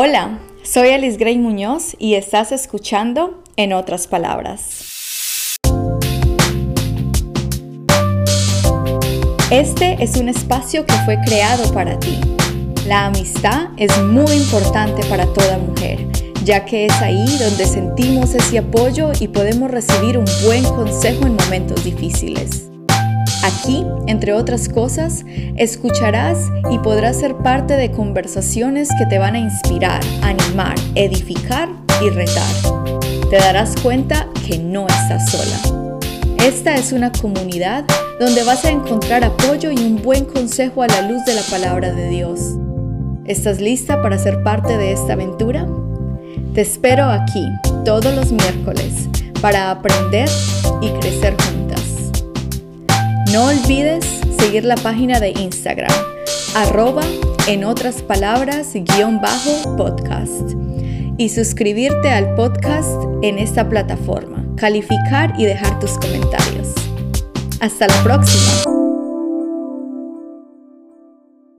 Hola, soy Alice Gray Muñoz y estás escuchando En otras palabras. Este es un espacio que fue creado para ti. La amistad es muy importante para toda mujer, ya que es ahí donde sentimos ese apoyo y podemos recibir un buen consejo en momentos difíciles. Aquí, entre otras cosas, escucharás y podrás ser parte de conversaciones que te van a inspirar, animar, edificar y retar. Te darás cuenta que no estás sola. Esta es una comunidad donde vas a encontrar apoyo y un buen consejo a la luz de la palabra de Dios. ¿Estás lista para ser parte de esta aventura? Te espero aquí todos los miércoles para aprender y crecer juntas. No olvides seguir la página de Instagram, arroba en otras palabras guion bajo podcast y suscribirte al podcast en esta plataforma, calificar y dejar tus comentarios. Hasta la próxima.